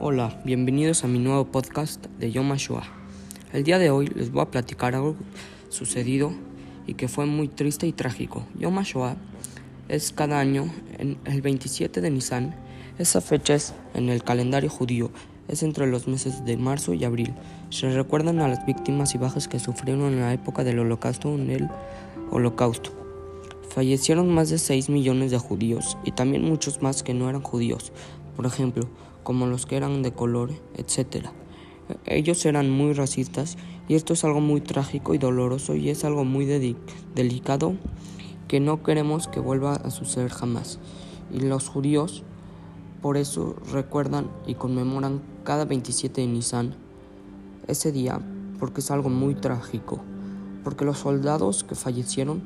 Hola, bienvenidos a mi nuevo podcast de Yom HaShoah. El día de hoy les voy a platicar algo sucedido y que fue muy triste y trágico. Yom HaShoah es cada año el 27 de Nisan. Esa fecha es en el calendario judío, es entre los meses de marzo y abril. Se recuerdan a las víctimas y bajas que sufrieron en la época del holocausto en el holocausto. Fallecieron más de 6 millones de judíos y también muchos más que no eran judíos, por ejemplo, como los que eran de color, etc. Ellos eran muy racistas y esto es algo muy trágico y doloroso y es algo muy delicado que no queremos que vuelva a suceder jamás. Y los judíos por eso recuerdan y conmemoran cada 27 de Nisan ese día porque es algo muy trágico, porque los soldados que fallecieron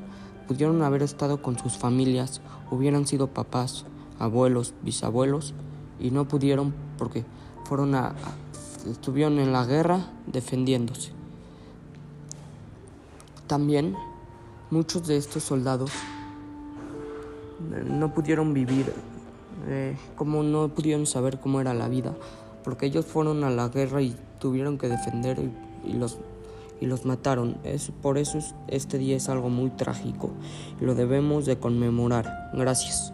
pudieron haber estado con sus familias, hubieran sido papás, abuelos, bisabuelos, y no pudieron porque fueron a, estuvieron en la guerra defendiéndose. También muchos de estos soldados no pudieron vivir, eh, como no pudieron saber cómo era la vida, porque ellos fueron a la guerra y tuvieron que defender y los y los mataron. Es, por eso este día es algo muy trágico y lo debemos de conmemorar. Gracias.